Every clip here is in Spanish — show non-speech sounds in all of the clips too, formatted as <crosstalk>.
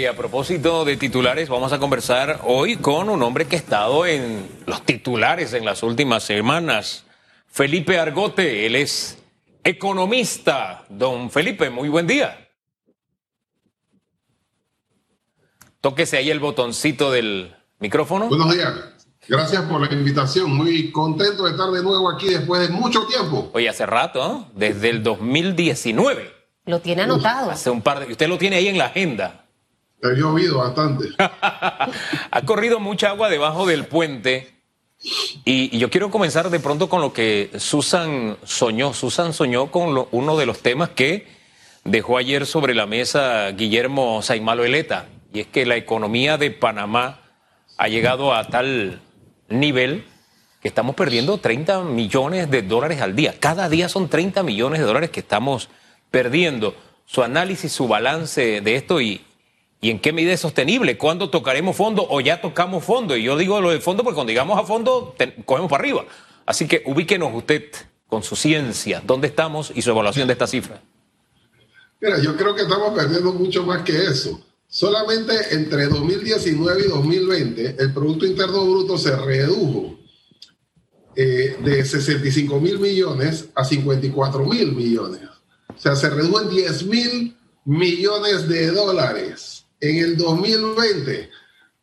y a propósito de titulares, vamos a conversar hoy con un hombre que ha estado en los titulares en las últimas semanas, Felipe Argote. Él es economista. Don Felipe, muy buen día. Tóquese ahí el botoncito del micrófono. Buenos días. Gracias por la invitación. Muy contento de estar de nuevo aquí después de mucho tiempo. Oye, hace rato, ¿no? Desde el 2019. Lo tiene anotado. Hace un par de... Usted lo tiene ahí en la agenda. He llovido bastante. <laughs> ha corrido mucha agua debajo del puente. Y, yo quiero comenzar de pronto con lo que Susan soñó. Susan soñó con uno de los temas que dejó ayer sobre la mesa Guillermo Saimalo Eleta. Y es que la economía de Panamá ha llegado a tal nivel que estamos perdiendo 30 millones de dólares al día. Cada día son 30 millones de dólares que estamos perdiendo. Su análisis, su balance de esto y, y en qué medida es sostenible. ¿Cuándo tocaremos fondo o ya tocamos fondo? Y yo digo lo de fondo porque cuando llegamos a fondo cogemos para arriba. Así que ubíquenos usted con su ciencia, dónde estamos y su evaluación de esta cifra. Mira, yo creo que estamos perdiendo mucho más que eso. Solamente entre 2019 y 2020 el Producto Interno Bruto se redujo eh, de 65 mil millones a 54 mil millones. O sea, se redujo en 10 mil millones de dólares en el 2020.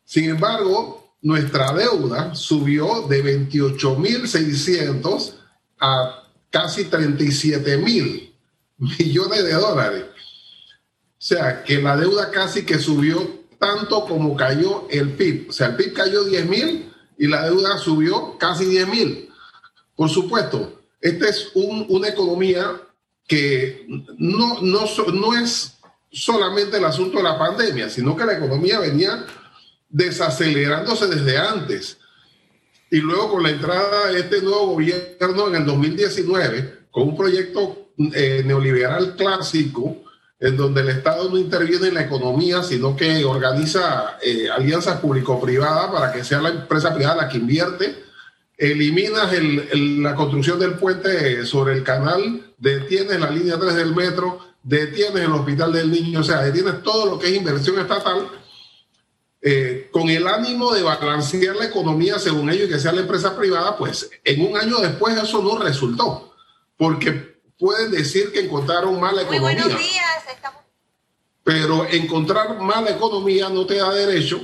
Sin embargo, nuestra deuda subió de 28 mil 600 a casi 37 mil millones de dólares. O sea, que la deuda casi que subió tanto como cayó el PIB. O sea, el PIB cayó 10 mil y la deuda subió casi 10 mil. Por supuesto, esta es una economía que no, no, no es solamente el asunto de la pandemia, sino que la economía venía desacelerándose desde antes. Y luego con la entrada de este nuevo gobierno en el 2019, con un proyecto eh, neoliberal clásico, en donde el Estado no interviene en la economía, sino que organiza eh, alianzas público-privadas para que sea la empresa privada la que invierte. Eliminas la construcción del puente sobre el canal, detienes la línea 3 del metro, detienes el hospital del niño, o sea, detienes todo lo que es inversión estatal eh, con el ánimo de balancear la economía según ellos y que sea la empresa privada, pues en un año después eso no resultó, porque pueden decir que encontraron mala economía. Muy buenos días. Pero encontrar mala economía no te da derecho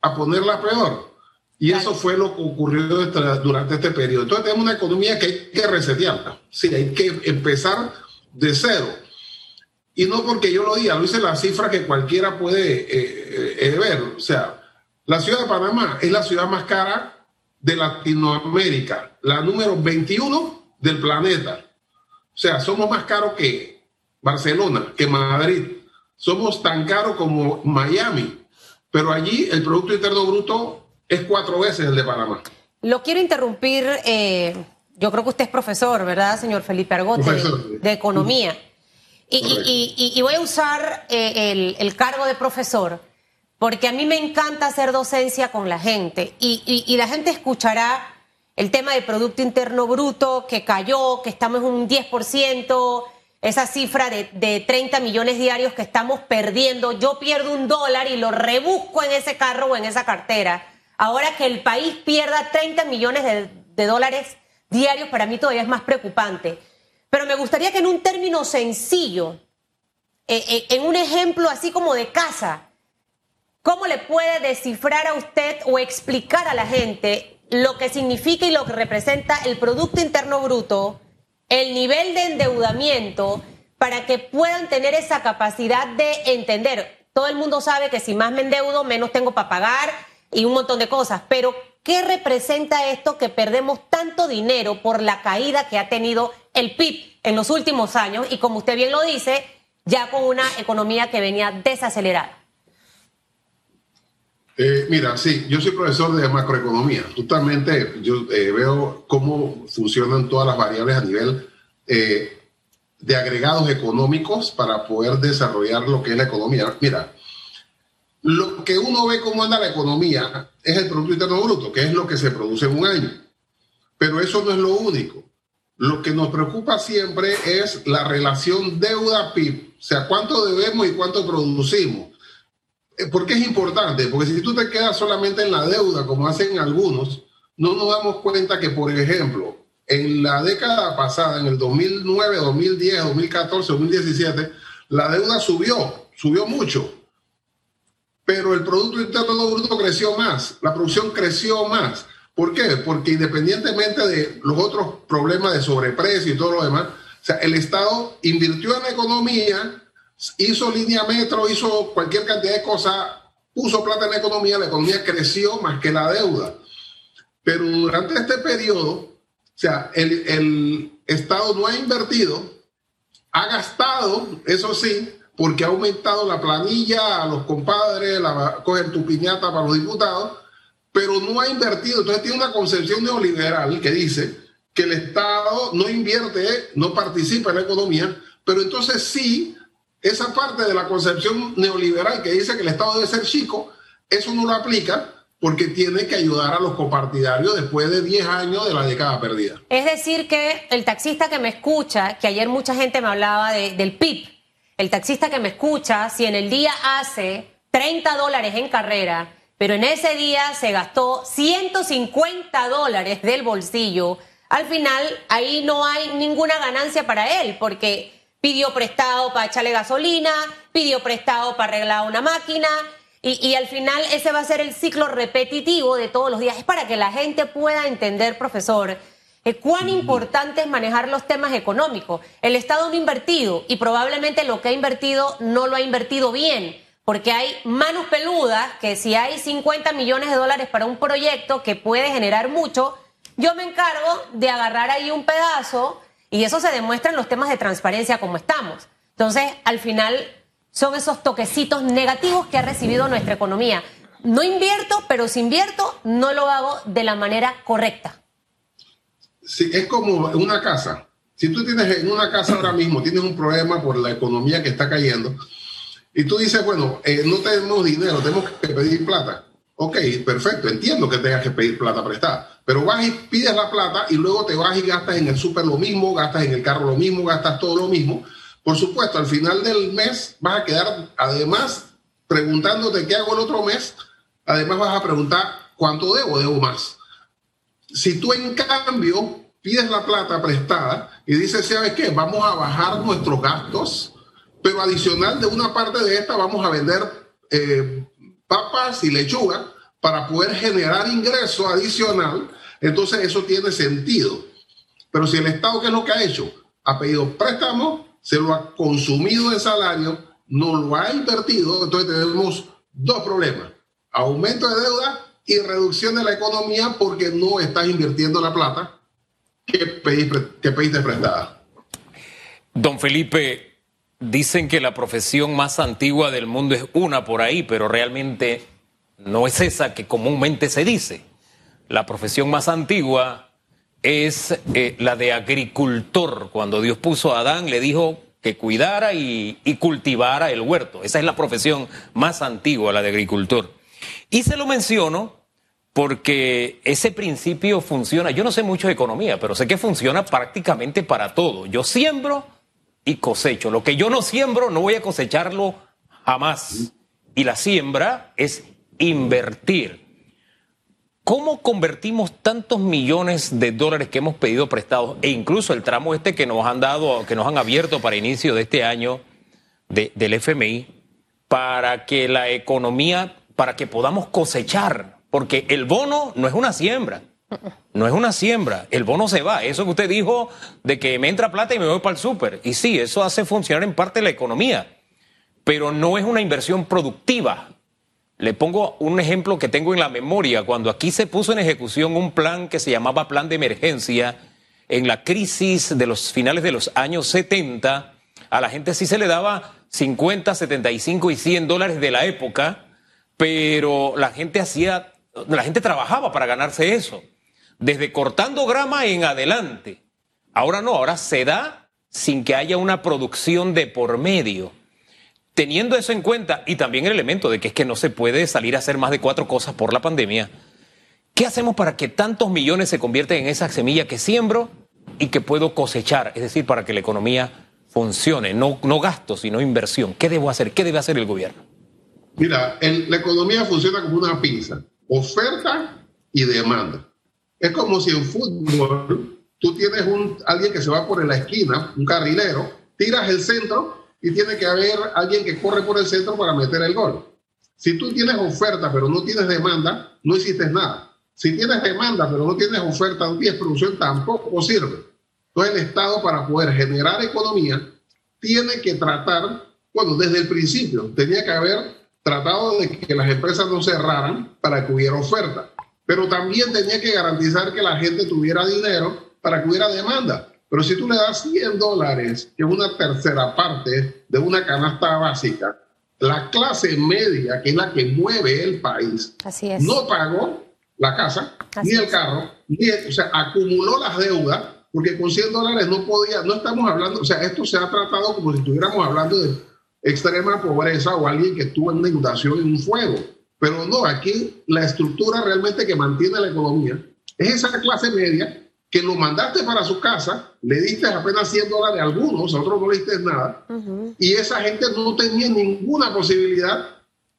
a ponerla peor. Y eso fue lo que ocurrió durante este periodo. Entonces tenemos una economía que hay que resetearla. Sí, hay que empezar de cero. Y no porque yo lo diga, lo hice la cifra que cualquiera puede eh, eh, eh, ver. O sea, la ciudad de Panamá es la ciudad más cara de Latinoamérica, la número 21 del planeta. O sea, somos más caros que Barcelona, que Madrid, somos tan caros como Miami, pero allí el Producto Interno Bruto es cuatro veces el de Panamá. Lo quiero interrumpir, eh, yo creo que usted es profesor, ¿verdad, señor Felipe Argote, de, Economía. Y, voy a usar eh, el, cargo de profesor, porque a mí me encanta hacer docencia con la gente, y, la gente escuchará el tema del Producto Interno Bruto, que cayó, que estamos en un 10%, esa cifra de, 30 millones diarios que estamos perdiendo. Yo pierdo un dólar y lo rebusco en ese carro o en esa cartera. Ahora que el país pierda 30 millones de, dólares diarios, para mí todavía es más preocupante. Pero me gustaría que en un término sencillo, eh, eh, en un ejemplo así como de casa, ¿cómo le puede descifrar a usted o explicar a la gente lo que significa y lo que representa el Producto Interno Bruto? el nivel de endeudamiento para que puedan tener esa capacidad de entender. Todo el mundo sabe que si más me endeudo, menos tengo para pagar y un montón de cosas, pero ¿qué representa esto que perdemos tanto dinero por la caída que ha tenido el PIB en los últimos años y como usted bien lo dice, ya con una economía que venía desacelerada? Eh, mira, sí, yo soy profesor de macroeconomía. Justamente yo eh, veo cómo funcionan todas las variables a nivel eh, de agregados económicos para poder desarrollar lo que es la economía. Mira, lo que uno ve cómo anda la economía es el Producto Interno Bruto, que es lo que se produce en un año. Pero eso no es lo único. Lo que nos preocupa siempre es la relación deuda-PIB, o sea, cuánto debemos y cuánto producimos eh, ¿Por qué es importante? Porque si tú te quedas solamente en la deuda, como hacen algunos, no nos damos cuenta que, por ejemplo, en la década pasada, en el 2009, 2010, 2014, 2017, la deuda subió, subió mucho. Pero el Producto Interno Bruto creció más, la producción creció más. ¿Por qué? Porque independientemente de los otros problemas de sobreprecio y todo lo demás, o sea, el Estado invirtió en la economía, hizo línea metro, hizo cualquier cantidad de cosas, puso plata en la economía, la economía creció más que la deuda. Pero durante este periodo, o sea, el, el Estado no ha invertido, ha gastado, eso sí, porque ha aumentado la planilla a los compadres, la, cogen tu piñata para los diputados, pero no ha invertido. Entonces tiene una concepción neoliberal que dice que el Estado no invierte, no participa en la economía, pero entonces sí, esa parte de la concepción neoliberal que dice que el Estado debe ser chico, eso no lo aplica porque tiene que ayudar a los copartidarios después de 10 años de la década perdida. Es decir, que el taxista que me escucha, que ayer mucha gente me hablaba del PIB, el taxista que me escucha, si en el día hace 30 dólares en carrera, pero en ese día se gastó 150 dólares del bolsillo, al final ahí no hay ninguna ganancia para él, porque pidió prestado para echarle gasolina, pidió prestado para arreglar una máquina, y, al final ese va a ser el ciclo repetitivo de todos los días. Es para que la gente pueda entender, profesor, eh, cuán importante es manejar los temas económicos. El Estado no ha invertido y probablemente lo que ha invertido no lo ha invertido bien, porque hay manos peludas que si hay 50 millones de dólares para un proyecto que puede generar mucho, yo me encargo de agarrar ahí un pedazo y eso se demuestra en los temas de transparencia como estamos. Entonces, al final son esos toquecitos negativos que ha recibido nuestra economía. No invierto, pero si invierto, no lo hago de la manera correcta. Sí, es como una casa. Si tú tienes en una casa ahora mismo, tienes un problema por la economía que está cayendo, y tú dices, bueno, eh, no tenemos dinero, tenemos que pedir plata. Ok, perfecto, entiendo que tengas que pedir plata prestada, pero vas y pides la plata y luego te vas y gastas en el súper lo mismo, gastas en el carro lo mismo, gastas todo lo mismo, por supuesto, al final del mes vas a quedar, además, preguntándote qué hago el otro mes, además vas a preguntar cuánto debo, debo más. Si tú en cambio pides la plata prestada y dices, ¿sabes qué? Vamos a bajar nuestros gastos, pero adicional de una parte de esta vamos a vender eh, papas y lechuga para poder generar ingreso adicional, entonces eso tiene sentido. Pero si el Estado, ¿qué es lo que ha hecho? Ha pedido préstamos se lo ha consumido en salario, no lo ha invertido, entonces tenemos dos problemas, aumento de deuda y reducción de la economía porque no estás invirtiendo la plata que pediste, prestada. Don Felipe, dicen que la profesión más antigua del mundo es una por ahí, pero realmente no es esa que comúnmente se dice. La profesión más antigua es eh, la de agricultor. Cuando Dios puso a Adán, le dijo que cuidara y, cultivara el huerto. Esa es la profesión más antigua, la de agricultor. Y se lo menciono porque ese principio funciona. Yo no sé mucho de economía, pero sé que funciona prácticamente para todo. Yo siembro y cosecho. Lo que yo no siembro, no voy a cosecharlo jamás. Y la siembra es invertir. ¿Cómo convertimos tantos millones de dólares que hemos pedido prestados e incluso el tramo este que nos han dado, que nos han abierto para inicio de este año del FMI, para que la economía, para que podamos cosechar? Porque el bono no es una siembra. No es una siembra, el bono se va. Eso que usted dijo de que me entra plata y me voy para el súper. Y sí, eso hace funcionar en parte la economía, pero no es una inversión productiva. Le pongo un ejemplo que tengo en la memoria. Cuando aquí se puso en ejecución un plan que se llamaba Plan de Emergencia, en la crisis de los finales de los años 70, a la gente sí se le daba 50, 75 y 100 dólares de la época, pero la gente hacía, la gente trabajaba para ganarse eso, desde cortando grama en adelante. Ahora no, ahora se da sin que haya una producción de por medio. Teniendo eso en cuenta y también el elemento de que es que no se puede salir a hacer más de cuatro cosas por la pandemia, ¿qué hacemos para que tantos millones se convierten en esa semilla que siembro y que puedo cosechar? Es decir, para que la economía funcione, no, no gasto, sino inversión. ¿Qué debo hacer? ¿Qué debe hacer el gobierno? Mira, la economía funciona como una pizza, oferta y demanda. Es como si en fútbol tú tienes un, alguien que se va por la esquina, un carrilero, tiras el centro y tiene que haber alguien que corre por el centro para meter el gol. Si tú tienes oferta pero no tienes demanda, no hiciste nada. Si tienes demanda pero no tienes oferta, no tienes producción, tampoco sirve. Entonces el Estado para poder generar economía tiene que tratar, bueno, desde el principio tenía que haber tratado de que las empresas no cerraran para que hubiera oferta, pero también tenía que garantizar que la gente tuviera dinero para que hubiera demanda. Pero si tú le das 100 dólares, que es una tercera parte de una canasta básica, la clase media, que es la que mueve el país, no pagó la casa, ni el carro, ni o sea, acumuló las deudas, porque con 100 dólares no podía, no estamos hablando, o sea, esto se ha tratado como si estuviéramos hablando de extrema pobreza o alguien que estuvo en una inundación en un fuego. Pero no, aquí la estructura realmente que mantiene la economía es esa clase media que lo mandaste para su casa, le diste apenas 100 dólares a algunos, a otros no le diste nada, y esa gente no tenía ninguna posibilidad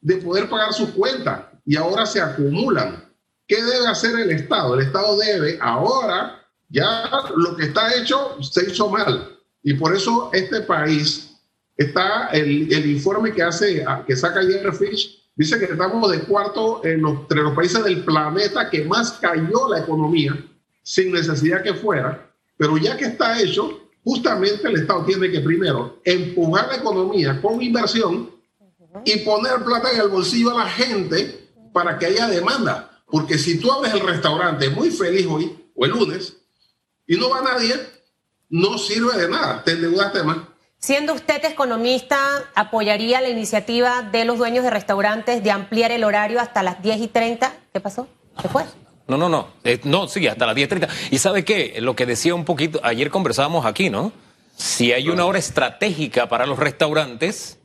de poder pagar sus cuentas y ahora se acumulan. ¿Qué debe hacer el Estado? El Estado debe ahora, ya lo que está hecho se hizo mal. Y por eso este país está, el, el informe que hace, que saca Fish, dice que estamos de cuarto entre los países del planeta que más cayó la economía sin necesidad que fuera, pero ya que está hecho, justamente el Estado tiene que primero empujar la economía con inversión y poner plata en el bolsillo a la gente para que haya demanda. Porque si tú abres el restaurante muy feliz hoy o el lunes y no va nadie, no sirve de nada, te endeudaste más. Siendo usted economista, ¿apoyaría la iniciativa de los dueños de restaurantes de ampliar el horario hasta las 10 y 30? ¿Qué pasó? ¿Qué fue? No, no, no. Eh, no, sí, hasta las 10.30. ¿Y sabe qué? Lo que decía un poquito, ayer conversábamos aquí, ¿no? Si hay una hora estratégica para los restaurantes,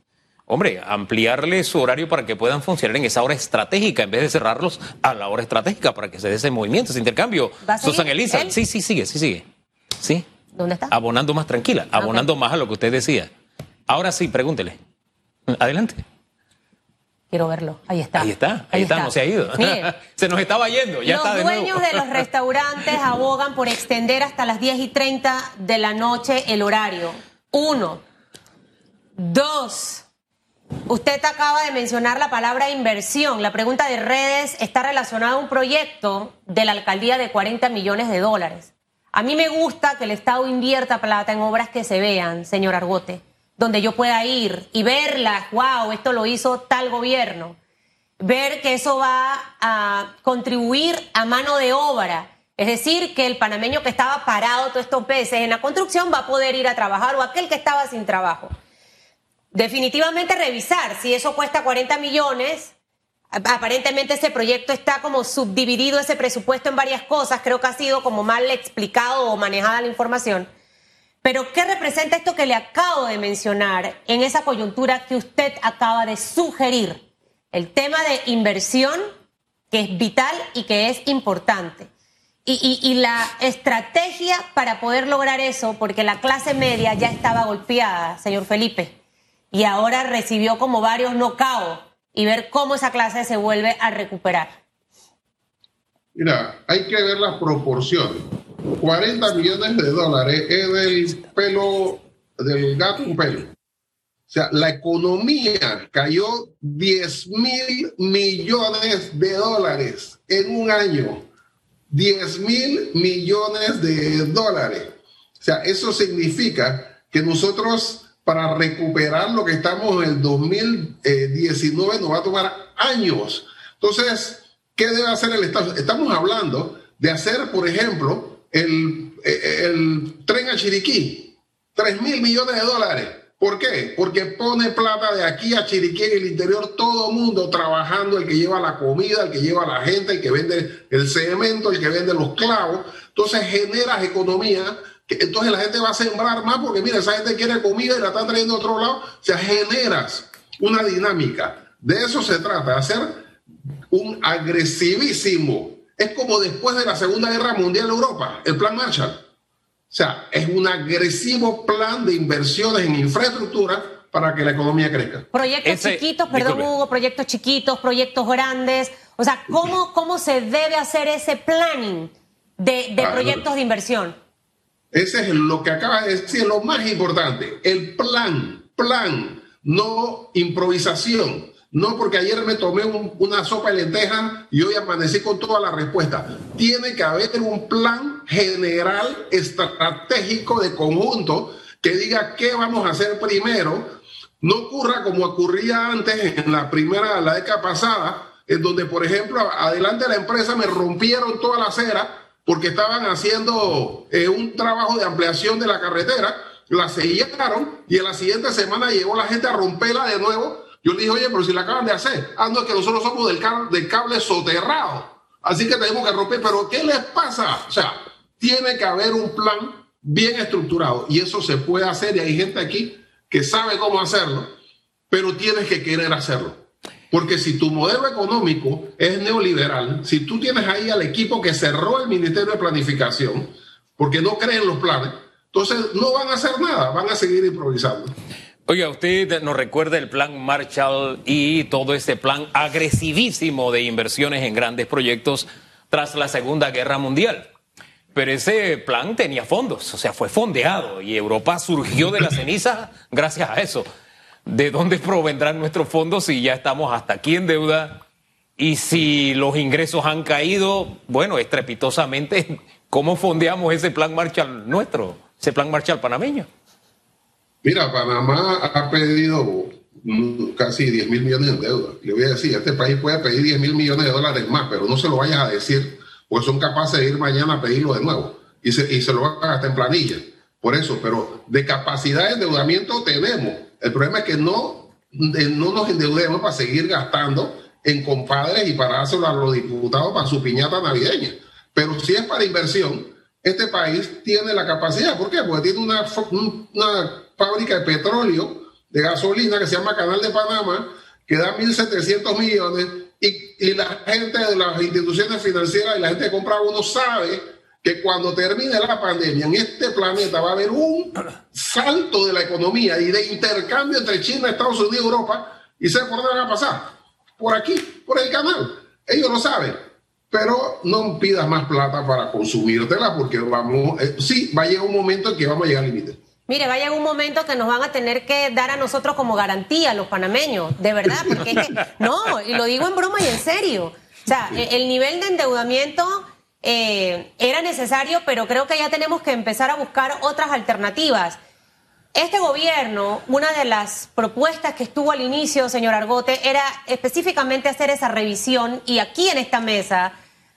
hombre, ampliarle su horario para que puedan funcionar en esa hora estratégica en vez de cerrarlos a la hora estratégica para que se dé ese movimiento, ese intercambio. Susan Elisa, sí, sí, sigue, sí, sigue. Sí. ¿Dónde está? Abonando más tranquila, abonando más a lo que usted decía. Ahora sí, pregúntele. Adelante. Quiero verlo. Ahí está. Ahí está, ahí, está. no se ha ido. <laughs> se nos estaba yendo, ya los está de dueños de los <laughs> restaurantes abogan por extender hasta las 10 y 30 de la noche el horario. Uno. Dos. Usted acaba de mencionar la palabra inversión. La pregunta de redes está relacionada a un proyecto de la alcaldía de 40 millones de dólares. A mí me gusta que el Estado invierta plata en obras que se vean, señor Argote donde yo pueda ir y verla, wow, esto lo hizo tal gobierno. Ver que eso va a contribuir a mano de obra. Es decir, que el panameño que estaba parado todos estos meses en la construcción va a poder ir a trabajar o aquel que estaba sin trabajo. Definitivamente revisar si eso cuesta 40 millones. Aparentemente ese proyecto está como subdividido ese presupuesto en varias cosas. Creo que ha sido como mal explicado o manejada la información. Pero ¿qué representa esto que le acabo de mencionar en esa coyuntura que usted acaba de sugerir? El tema de inversión, que es vital y que es importante. Y, la estrategia para poder lograr eso, porque la clase media ya estaba golpeada, señor Felipe, y ahora recibió como varios nocaos y ver cómo esa clase se vuelve a recuperar. Mira, hay que ver las proporciones. 40 millones de dólares es del pelo, del gato pelo. O sea, la economía cayó 10 mil millones de dólares en un año. 10 mil millones de dólares. O sea, eso significa que nosotros para recuperar lo que estamos en el 2019 nos va a tomar años. Entonces, ¿qué debe hacer el Estado? Estamos hablando de hacer, por ejemplo, el, el tren a Chiriquí, 3 mil millones de dólares. ¿Por qué? Porque pone plata de aquí a Chiriquí en el interior, todo mundo trabajando, el que lleva la comida, el que lleva la gente, el que vende el cemento, el que vende los clavos. Entonces generas economía, entonces la gente va a sembrar más porque mira, esa gente quiere comida y la están trayendo a otro lado. O sea, generas una dinámica. De eso se trata, hacer un agresivísimo es como después de la Segunda Guerra Mundial en Europa, el Plan Marshall. O sea, es un agresivo plan de inversiones en infraestructura para que la economía crezca. Proyectos chiquitos, perdón Hugo, proyectos chiquitos, proyectos grandes. O sea, ¿cómo, cómo se debe hacer ese planning de, proyectos de inversión? Ese es lo que acaba de decir, lo más importante, el plan, plan, no improvisación. No porque ayer me tomé una sopa de lentejas y hoy amanecí con toda la respuesta. Tiene que haber un plan general, estratégico de conjunto que diga qué vamos a hacer primero. No ocurra como ocurría antes en la primera, la década pasada, en donde, por ejemplo, adelante de la empresa me rompieron toda la acera porque estaban haciendo eh, un trabajo de ampliación de la carretera, la sellaron y en la siguiente semana llegó la gente a romperla de nuevo yo le dije, oye, pero si la acaban de hacer, ah, no, es que nosotros somos del, cable, cable soterrado, así que tenemos que romper, pero ¿qué les pasa? O sea, tiene que haber un plan bien estructurado y eso se puede hacer y hay gente aquí que sabe cómo hacerlo, pero tienes que querer hacerlo. Porque si tu modelo económico es neoliberal, si tú tienes ahí al equipo que cerró el Ministerio de Planificación, porque no creen los planes, entonces no van a hacer nada, van a seguir improvisando. Oiga, usted nos recuerda el plan Marshall y todo ese plan agresivísimo de inversiones en grandes proyectos tras la Segunda Guerra Mundial. Pero ese plan tenía fondos, o sea, fue fondeado y Europa surgió de la ceniza gracias a eso. ¿De dónde provendrán nuestros fondos si ya estamos hasta aquí en deuda? Y si los ingresos han caído, bueno, estrepitosamente, <laughs> ¿cómo fondeamos ese plan Marshall nuestro, ese plan Marshall panameño? Mira, Panamá ha pedido casi 10 mil millones en deuda. Le voy a decir, este país puede pedir 10 mil millones de dólares más, pero no se lo vayas a decir, porque son capaces de ir mañana a pedirlo de nuevo y se, lo van a gastar en planilla. Por eso, pero de capacidad de endeudamiento tenemos. El problema es que no, no nos endeudemos para seguir gastando en compadres y para dárselo a los diputados para su piñata navideña. Pero si es para inversión, este país tiene la capacidad. ¿Por qué? Porque tiene una, una fábrica de petróleo, de gasolina, que se llama Canal de Panamá, que da 1.700 millones, y, la gente de las instituciones financieras y la gente que compra uno sabe que cuando termine la pandemia en este planeta va a haber un salto de la economía y de intercambio entre China, Estados Unidos y Europa, y ¿sabe por dónde van a pasar? Por aquí, por el canal. Ellos lo saben. Pero no pidas más plata para consumírtela porque vamos, eh, sí, va a llegar un momento en que vamos a llegar al límite. Mire, vaya un momento que nos van a tener que dar a nosotros como garantía los panameños, de verdad, porque es que, no, y lo digo en broma y en serio. O sea, el nivel de endeudamiento eh, era necesario, pero creo que ya tenemos que empezar a buscar otras alternativas. Este gobierno, una de las propuestas que estuvo al inicio, señor Argote, era específicamente hacer esa revisión y aquí en esta mesa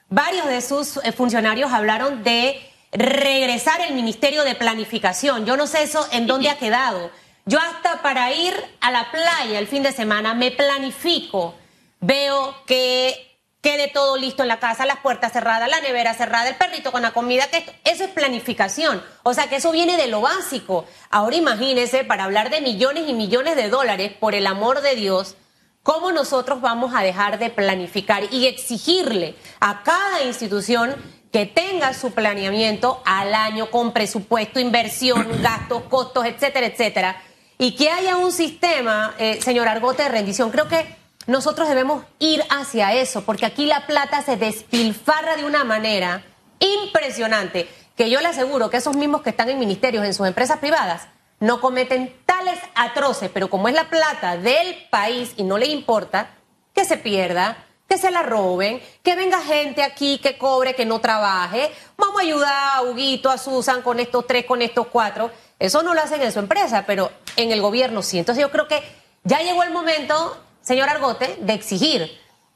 varios de sus eh, funcionarios hablaron de regresar el Ministerio de Planificación. Yo no sé eso en dónde ha quedado. Yo hasta para ir a la playa el fin de semana me planifico, veo que quede todo listo en la casa, las puertas cerradas, la nevera cerrada, el perrito con la comida, que eso es planificación. O sea que eso viene de lo básico. Ahora imagínese, para hablar de millones y millones de dólares, por el amor de Dios, cómo nosotros vamos a dejar de planificar y exigirle a cada institución que tenga su planeamiento al año con presupuesto, inversión, <coughs> gastos, costos, etcétera, etcétera, y que haya un sistema, eh, señor Argote, de rendición. Creo que nosotros debemos ir hacia eso, porque aquí la plata se despilfarra de una manera impresionante, que yo le aseguro que esos mismos que están en ministerios, en sus empresas privadas, no cometen tales atroces, pero como es la plata del país y no le importa, que se pierda, que se la roben, que venga gente aquí que cobre, que no trabaje. Vamos a ayudar a Huguito, a Susan con estos tres, con estos cuatro. Eso no lo hacen en su empresa, pero en el gobierno sí. Entonces yo creo que ya llegó el momento, señor Argote, de exigir.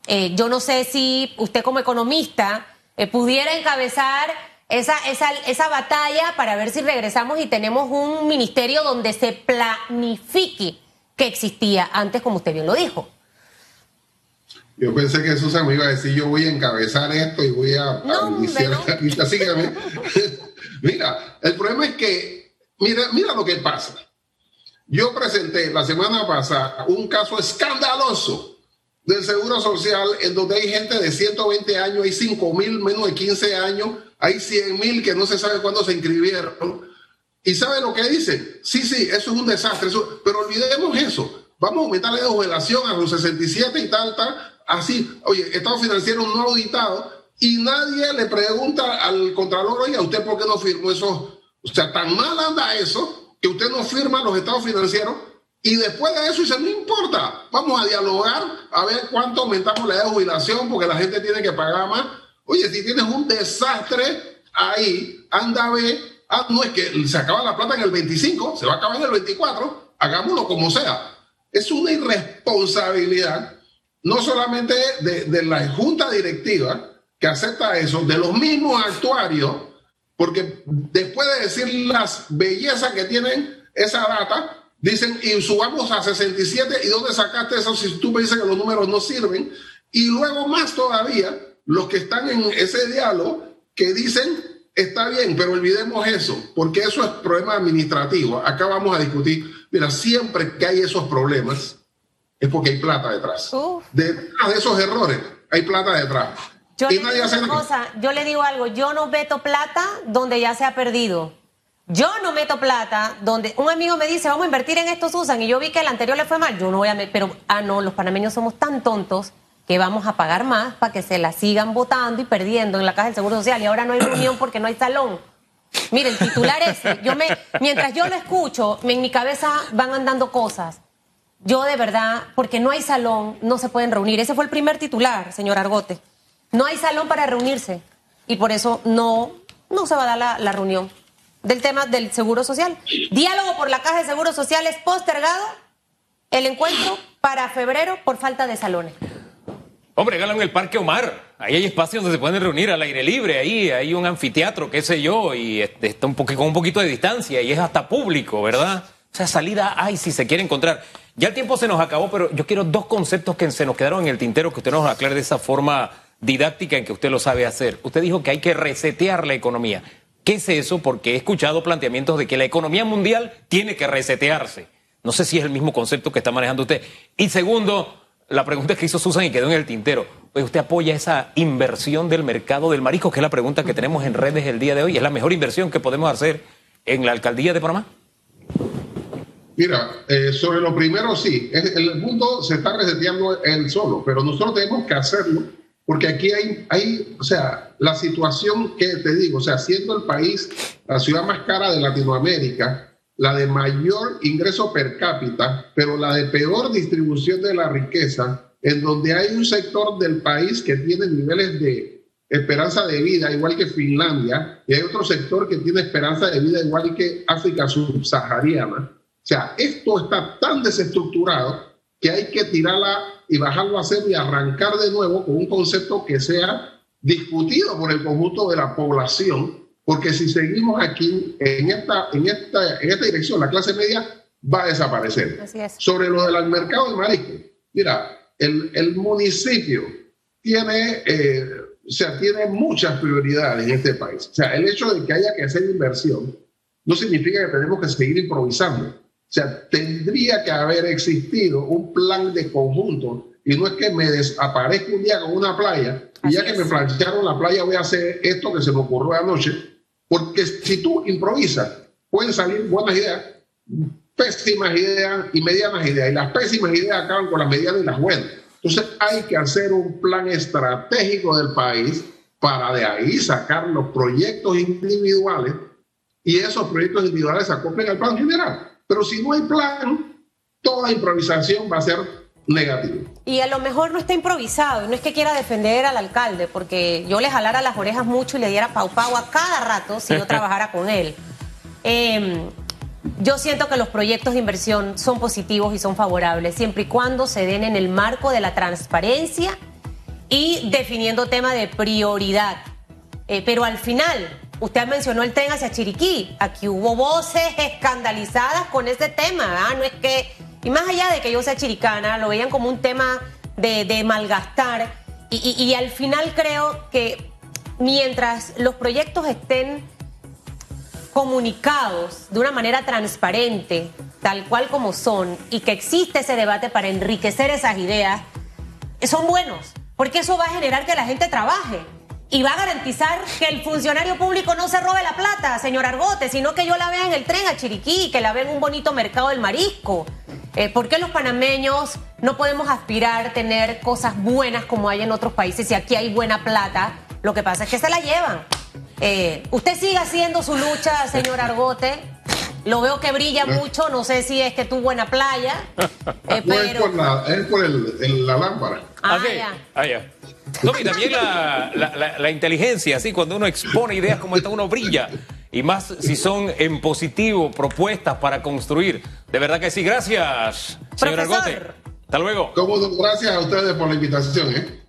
Eh, yo no sé si usted como economista eh, pudiera encabezar esa, esa, esa batalla para ver si regresamos y tenemos un ministerio donde se planifique que existía antes, como usted bien lo dijo. Yo pensé que Susan me iba a decir, yo voy a encabezar esto y voy a, iniciar esta lista. <laughs> mira, el problema es que, mira, mira lo que pasa. Yo presenté la semana pasada un caso escandaloso del Seguro Social en donde hay gente de 120 años, hay 5 mil menos de 15 años, hay 100 mil que no se sabe cuándo se inscribieron ¿Y sabe lo que dice? Sí, sí, eso es un desastre, pero olvidemos eso. Vamos a aumentar la jubilación a los 67 y tal, tal. Así, oye, Estado financiero no auditado y nadie le pregunta al Contralor, oye, ¿usted por qué no firmó eso? O sea, tan mal anda eso que usted no firma los estados financieros y después de eso dice, no importa, vamos a dialogar a ver cuánto aumentamos la edad de jubilación porque la gente tiene que pagar más. Oye, si tienes un desastre ahí, anda a ver ah, no es que se acaba la plata en el 25, se va a acabar en el 24, hagámoslo como sea. Es una irresponsabilidad, no solamente de, la junta directiva que acepta eso, de los mismos actuarios, porque después de decir las bellezas que tienen esa data, dicen, y subamos a 67, ¿y dónde sacaste eso si tú me dices que los números no sirven? Y luego más todavía, los que están en ese diálogo que dicen Está bien, pero olvidemos eso, porque eso es problema administrativo. Acá vamos a discutir. Mira, siempre que hay esos problemas, es porque hay plata detrás. Detrás de esos errores, hay plata detrás. Yo, y nadie hace cosa, yo le digo algo, yo no meto plata donde ya se ha perdido. Yo no meto plata donde un amigo me dice, vamos a invertir en esto, Susan, y yo vi que el anterior le fue mal. Yo no voy a meter, pero, ah, no, los panameños somos tan tontos que vamos a pagar más para que se la sigan votando y perdiendo en la Caja del Seguro Social. Y ahora no hay reunión <coughs> porque no hay salón. Mire, el titular ese, yo me, mientras yo lo escucho, en mi cabeza van andando cosas. Yo de verdad, porque no hay salón, no se pueden reunir. Ese fue el primer titular, señor Argote. No hay salón para reunirse. Y por eso no, no se va a dar la, la reunión del tema del Seguro Social. Diálogo por la Caja de Seguro Social es postergado el encuentro para febrero por falta de salones. Hombre, háganlo el Parque Omar. Ahí hay espacios donde se pueden reunir al aire libre. Ahí hay un anfiteatro, qué sé yo, y este, está un con un poquito de distancia y es hasta público, ¿verdad? O sea, salida hay si se quiere encontrar. Ya el tiempo se nos acabó, pero yo quiero dos conceptos que se nos quedaron en el tintero que usted nos aclare de esa forma didáctica en que usted lo sabe hacer. Usted dijo que hay que resetear la economía. ¿Qué es eso? Porque he escuchado planteamientos de que la economía mundial tiene que resetearse. No sé si es el mismo concepto que está manejando usted. Y segundo, la pregunta que hizo Susan y quedó en el tintero. ¿Usted apoya esa inversión del mercado del marisco? Que es la pregunta que tenemos en redes el día de hoy. ¿Es la mejor inversión que podemos hacer en la alcaldía de Panamá? Mira, eh, sobre lo primero sí, el mundo se está reseteando él solo, pero nosotros tenemos que hacerlo porque aquí hay, hay, o sea, la situación que te digo, o sea, siendo el país la ciudad más cara de Latinoamérica, la de mayor ingreso per cápita, pero la de peor distribución de la riqueza, en donde hay un sector del país que tiene niveles de esperanza de vida igual que Finlandia, y hay otro sector que tiene esperanza de vida igual que África subsahariana. O sea, esto está tan desestructurado que hay que tirarla y bajarlo a cero y arrancar de nuevo con un concepto que sea discutido por el conjunto de la población porque si seguimos aquí en esta, en esta, en esta dirección, la clase media va a desaparecer. Sobre lo del mercado de marisco, mira, el, el municipio tiene, eh, o sea, tiene muchas prioridades en este país. O sea, el hecho de que haya que hacer inversión no significa que tenemos que seguir improvisando. O sea, tendría que haber existido un plan de conjunto y no es que me desaparezca un día con una playa y ya que me plantearon la playa voy a hacer esto que se me ocurrió anoche porque si tú improvisas, pueden salir buenas ideas, pésimas ideas y medianas ideas. Y las pésimas ideas acaban con las medianas y las buenas. Entonces hay que hacer un plan estratégico del país para de ahí sacar los proyectos individuales y esos proyectos individuales acoplen al plan general. Pero si no hay plan, toda improvisación va a ser negativo. Y a lo mejor no está improvisado, no es que quiera defender al alcalde, porque yo le jalara las orejas mucho y le diera pau pau a cada rato si yo <laughs> trabajara con él. Em, yo siento que los proyectos de inversión son positivos y son favorables, siempre y cuando se den en el marco de la transparencia y definiendo tema de prioridad. Eh, pero al final, usted mencionó el tren hacia Chiriquí. Aquí hubo voces escandalizadas con ese tema. No es que y más allá de que yo sea chiricana, lo veían como un tema de, malgastar. Y, al final creo que mientras los proyectos estén comunicados de una manera transparente, tal cual como son, y que existe ese debate para enriquecer esas ideas, son buenos, porque eso va a generar que la gente trabaje. Y va a garantizar que el funcionario público no se robe la plata, señor Argote, sino que yo la vea en el tren a Chiriquí, que la vea en un bonito mercado del marisco. Eh, ¿Por qué los panameños no podemos aspirar a tener cosas buenas como hay en otros países y aquí hay buena plata? Lo que pasa es que se la llevan. Eh, usted sigue haciendo su lucha, señor Argote. Lo veo que brilla mucho, no sé si es que tuvo buena playa. <laughs> Eh, pero... es por, la, es por el, la lámpara. Ah, ya. Ah, ya. No, y también la, inteligencia, así, cuando uno expone ideas como esta, uno brilla. Y más si son en positivo, propuestas para construir. De verdad que sí. Gracias, señor Argote. Hasta luego. Gracias a ustedes por la invitación. ¿eh?